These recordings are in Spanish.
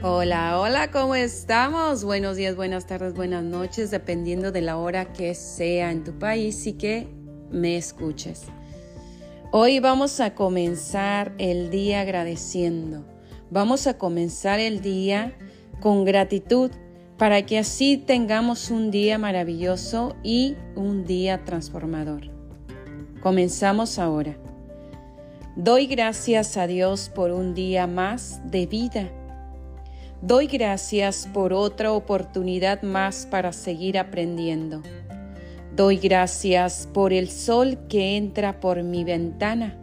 Hola, hola, ¿cómo estamos? Buenos días, buenas tardes, buenas noches, dependiendo de la hora que sea en tu país y que me escuches. Hoy vamos a comenzar el día agradeciendo. Vamos a comenzar el día con gratitud para que así tengamos un día maravilloso y un día transformador. Comenzamos ahora. Doy gracias a Dios por un día más de vida Doy gracias por otra oportunidad más para seguir aprendiendo. Doy gracias por el sol que entra por mi ventana.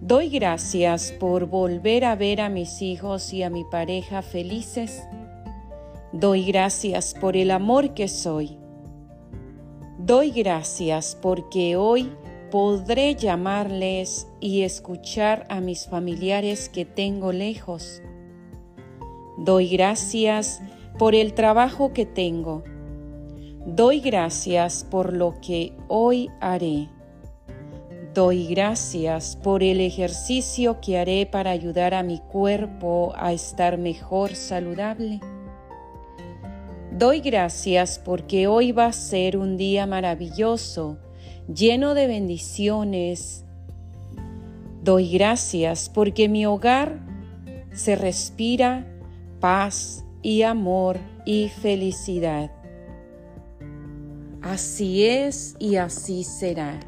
Doy gracias por volver a ver a mis hijos y a mi pareja felices. Doy gracias por el amor que soy. Doy gracias porque hoy podré llamarles y escuchar a mis familiares que tengo lejos. Doy gracias por el trabajo que tengo. Doy gracias por lo que hoy haré. Doy gracias por el ejercicio que haré para ayudar a mi cuerpo a estar mejor saludable. Doy gracias porque hoy va a ser un día maravilloso, lleno de bendiciones. Doy gracias porque mi hogar se respira paz y amor y felicidad. Así es y así será.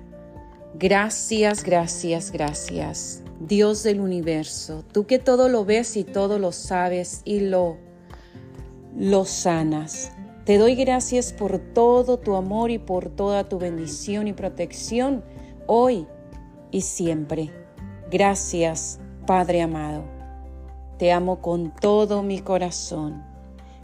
Gracias, gracias, gracias. Dios del universo, tú que todo lo ves y todo lo sabes y lo, lo sanas. Te doy gracias por todo tu amor y por toda tu bendición y protección hoy y siempre. Gracias, Padre amado. Te amo con todo mi corazón.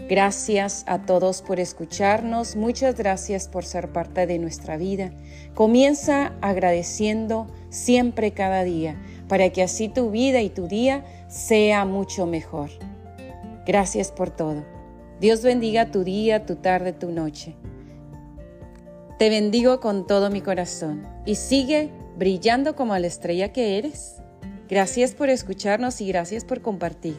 Gracias a todos por escucharnos. Muchas gracias por ser parte de nuestra vida. Comienza agradeciendo siempre cada día para que así tu vida y tu día sea mucho mejor. Gracias por todo. Dios bendiga tu día, tu tarde, tu noche. Te bendigo con todo mi corazón y sigue brillando como la estrella que eres. Gracias por escucharnos y gracias por compartir.